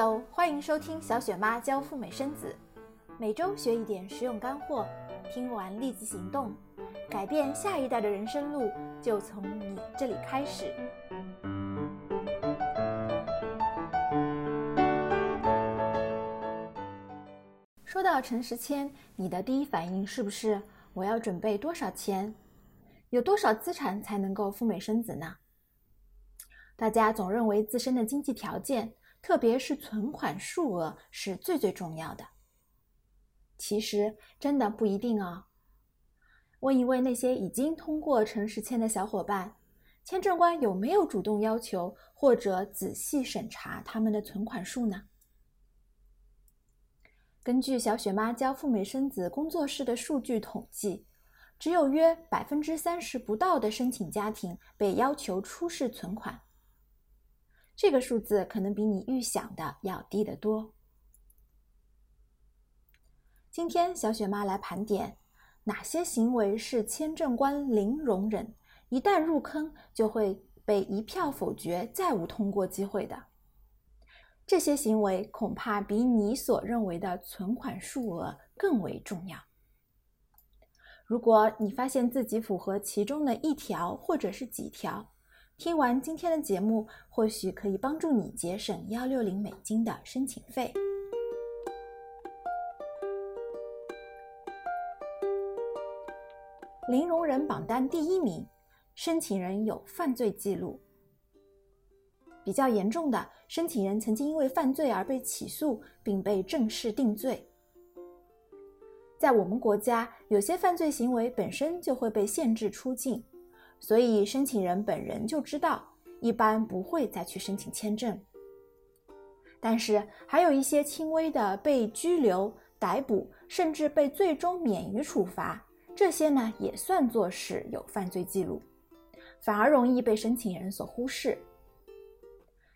Hello，欢迎收听小雪妈教赴美生子，每周学一点实用干货，听完立即行动，改变下一代的人生路就从你这里开始。说到陈时谦，你的第一反应是不是我要准备多少钱？有多少资产才能够赴美生子呢？大家总认为自身的经济条件。特别是存款数额是最最重要的。其实真的不一定哦。问一问那些已经通过诚实签的小伙伴，签证官有没有主动要求或者仔细审查他们的存款数呢？根据小雪妈教赴美生子工作室的数据统计，只有约百分之三十不到的申请家庭被要求出示存款。这个数字可能比你预想的要低得多。今天小雪妈来盘点哪些行为是签证官零容忍，一旦入坑就会被一票否决，再无通过机会的。这些行为恐怕比你所认为的存款数额更为重要。如果你发现自己符合其中的一条或者是几条，听完今天的节目，或许可以帮助你节省幺六零美金的申请费。零容忍榜单第一名，申请人有犯罪记录。比较严重的，申请人曾经因为犯罪而被起诉，并被正式定罪。在我们国家，有些犯罪行为本身就会被限制出境。所以，申请人本人就知道，一般不会再去申请签证。但是，还有一些轻微的被拘留、逮捕，甚至被最终免于处罚，这些呢也算作是有犯罪记录，反而容易被申请人所忽视。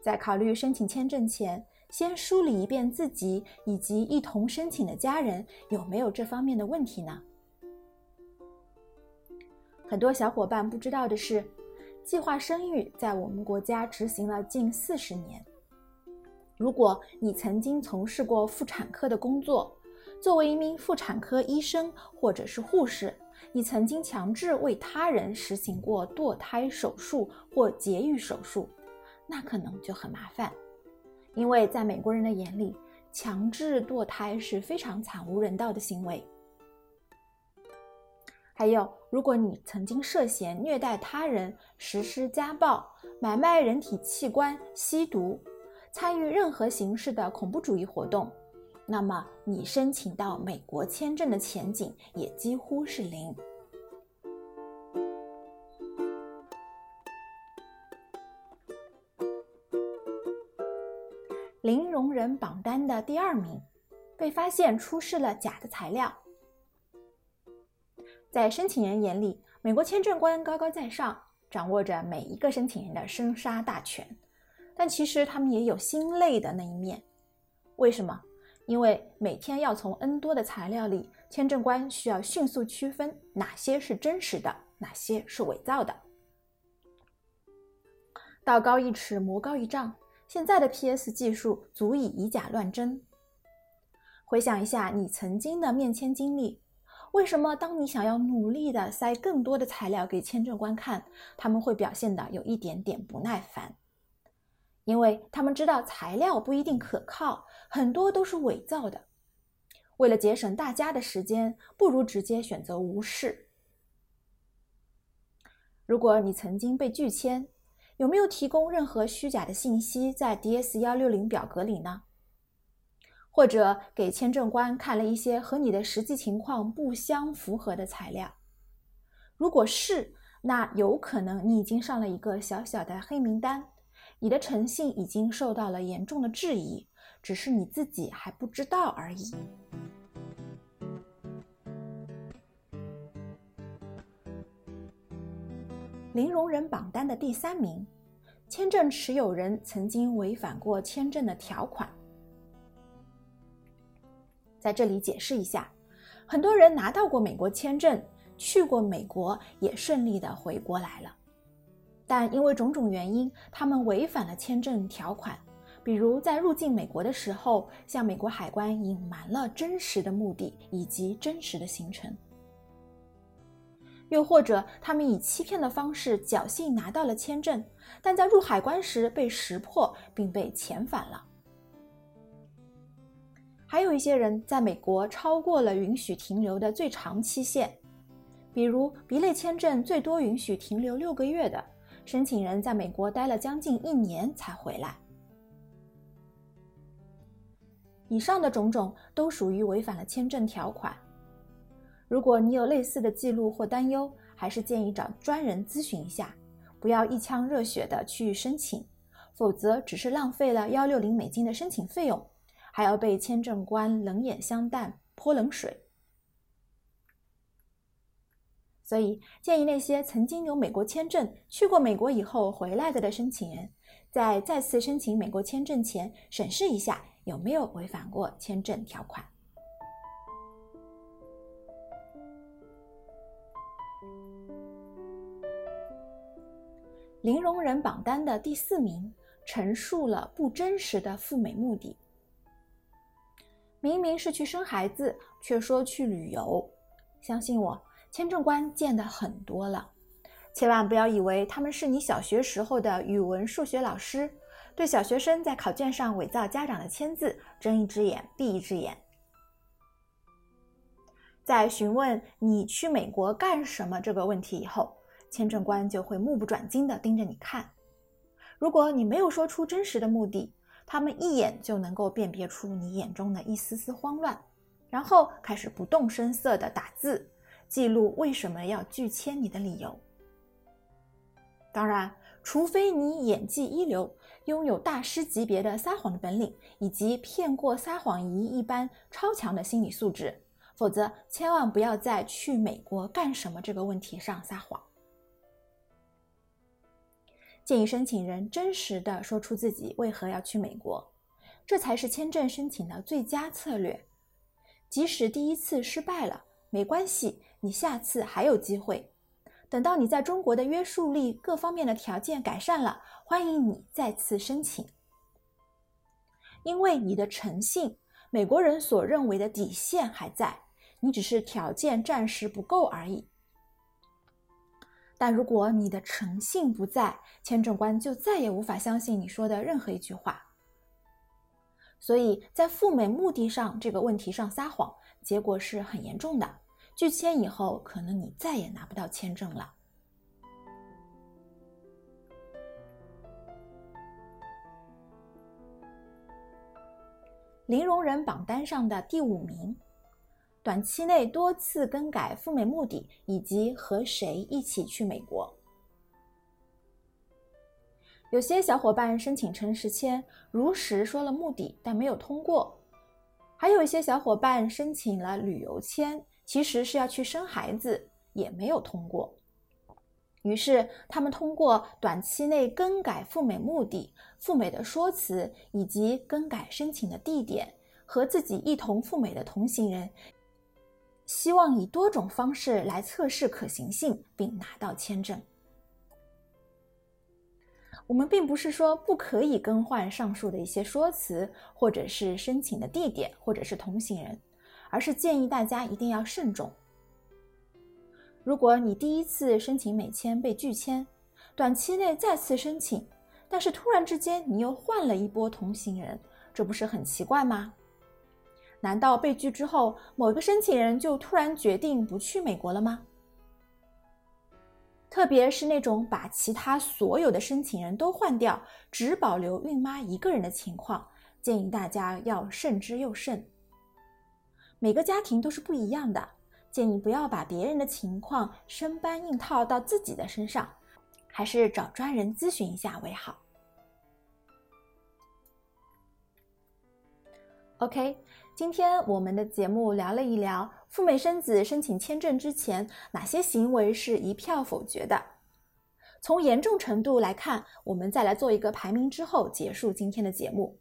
在考虑申请签证前，先梳理一遍自己以及一同申请的家人有没有这方面的问题呢？很多小伙伴不知道的是，计划生育在我们国家执行了近四十年。如果你曾经从事过妇产科的工作，作为一名妇产科医生或者是护士，你曾经强制为他人实行过堕胎手术或节育手术，那可能就很麻烦，因为在美国人的眼里，强制堕胎是非常惨无人道的行为。还有，如果你曾经涉嫌虐待他人、实施家暴、买卖人体器官、吸毒、参与任何形式的恐怖主义活动，那么你申请到美国签证的前景也几乎是零。零容忍榜单的第二名，被发现出示了假的材料。在申请人眼里，美国签证官高高在上，掌握着每一个申请人的生杀大权。但其实他们也有心累的那一面。为什么？因为每天要从 N 多的材料里，签证官需要迅速区分哪些是真实的，哪些是伪造的。道高一尺，魔高一丈，现在的 PS 技术足以以假乱真。回想一下你曾经的面签经历。为什么当你想要努力的塞更多的材料给签证官看，他们会表现的有一点点不耐烦？因为他们知道材料不一定可靠，很多都是伪造的。为了节省大家的时间，不如直接选择无视。如果你曾经被拒签，有没有提供任何虚假的信息在 DS 幺六零表格里呢？或者给签证官看了一些和你的实际情况不相符合的材料，如果是，那有可能你已经上了一个小小的黑名单，你的诚信已经受到了严重的质疑，只是你自己还不知道而已。零容忍榜单的第三名，签证持有人曾经违反过签证的条款。在这里解释一下，很多人拿到过美国签证，去过美国，也顺利的回国来了，但因为种种原因，他们违反了签证条款，比如在入境美国的时候，向美国海关隐瞒了真实的目的以及真实的行程；又或者他们以欺骗的方式侥幸拿到了签证，但在入海关时被识破并被遣返了。还有一些人在美国超过了允许停留的最长期限，比如 B 类签证最多允许停留六个月的申请人，在美国待了将近一年才回来。以上的种种都属于违反了签证条款。如果你有类似的记录或担忧，还是建议找专人咨询一下，不要一腔热血的去申请，否则只是浪费了幺六零美金的申请费用。还要被签证官冷眼相待、泼冷水，所以建议那些曾经有美国签证、去过美国以后回来的的申请人，在再次申请美国签证前，审视一下有没有违反过签证条款。零容忍榜单的第四名，陈述了不真实的赴美目的。明明是去生孩子，却说去旅游。相信我，签证官见的很多了，千万不要以为他们是你小学时候的语文、数学老师，对小学生在考卷上伪造家长的签字睁一只眼闭一只眼。在询问你去美国干什么这个问题以后，签证官就会目不转睛地盯着你看。如果你没有说出真实的目的，他们一眼就能够辨别出你眼中的一丝丝慌乱，然后开始不动声色地打字，记录为什么要拒签你的理由。当然，除非你演技一流，拥有大师级别的撒谎的本领，以及骗过撒谎仪一般超强的心理素质，否则千万不要在去美国干什么这个问题上撒谎。建议申请人真实的说出自己为何要去美国，这才是签证申请的最佳策略。即使第一次失败了，没关系，你下次还有机会。等到你在中国的约束力各方面的条件改善了，欢迎你再次申请。因为你的诚信，美国人所认为的底线还在，你只是条件暂时不够而已。但如果你的诚信不在，签证官就再也无法相信你说的任何一句话。所以在赴美目的上这个问题上撒谎，结果是很严重的。拒签以后，可能你再也拿不到签证了。零容忍榜单上的第五名。短期内多次更改赴美目的，以及和谁一起去美国。有些小伙伴申请诚实签，如实说了目的，但没有通过；还有一些小伙伴申请了旅游签，其实是要去生孩子，也没有通过。于是他们通过短期内更改赴美目的、赴美的说辞，以及更改申请的地点，和自己一同赴美的同行人。希望以多种方式来测试可行性，并拿到签证。我们并不是说不可以更换上述的一些说辞，或者是申请的地点，或者是同行人，而是建议大家一定要慎重。如果你第一次申请美签被拒签，短期内再次申请，但是突然之间你又换了一波同行人，这不是很奇怪吗？难道被拒之后，某个申请人就突然决定不去美国了吗？特别是那种把其他所有的申请人都换掉，只保留孕妈一个人的情况，建议大家要慎之又慎。每个家庭都是不一样的，建议不要把别人的情况生搬硬套到自己的身上，还是找专人咨询一下为好。OK。今天我们的节目聊了一聊赴美生子申请签证之前哪些行为是一票否决的。从严重程度来看，我们再来做一个排名之后结束今天的节目。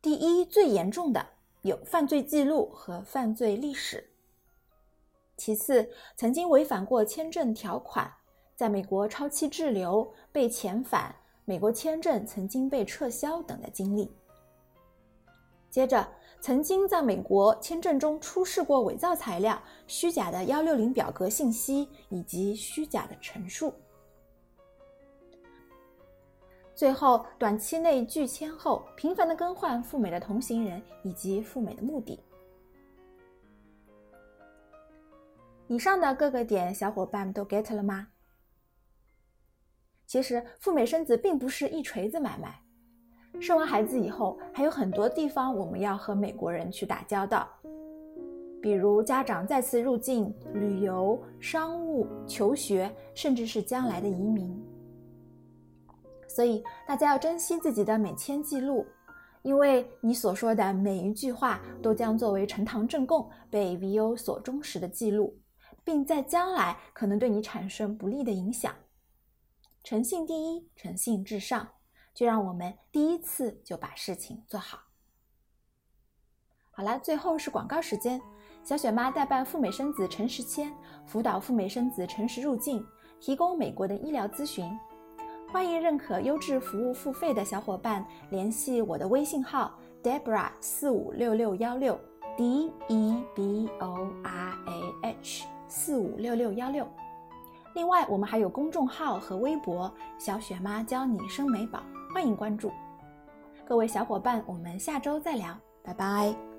第一，最严重的有犯罪记录和犯罪历史；其次，曾经违反过签证条款，在美国超期滞留、被遣返、美国签证曾经被撤销等的经历。接着，曾经在美国签证中出示过伪造材料、虚假的幺六零表格信息以及虚假的陈述。最后，短期内拒签后，频繁的更换赴美的同行人以及赴美的目的。以上的各个点，小伙伴们都 get 了吗？其实，赴美生子并不是一锤子买卖。生完孩子以后，还有很多地方我们要和美国人去打交道，比如家长再次入境、旅游、商务、求学，甚至是将来的移民。所以大家要珍惜自己的美签记录，因为你所说的每一句话都将作为呈堂证供，被 VO 所忠实的记录，并在将来可能对你产生不利的影响。诚信第一，诚信至上。就让我们第一次就把事情做好。好了，最后是广告时间。小雪妈代办赴美生子诚实签，辅导赴美生子诚实入境，提供美国的医疗咨询。欢迎认可优质服务付费的小伙伴联系我的微信号 Debra 四五六六幺六 D E B O R A H 四五六六幺六。另外，我们还有公众号和微博“小雪妈教你生美宝”。欢迎关注，各位小伙伴，我们下周再聊，拜拜。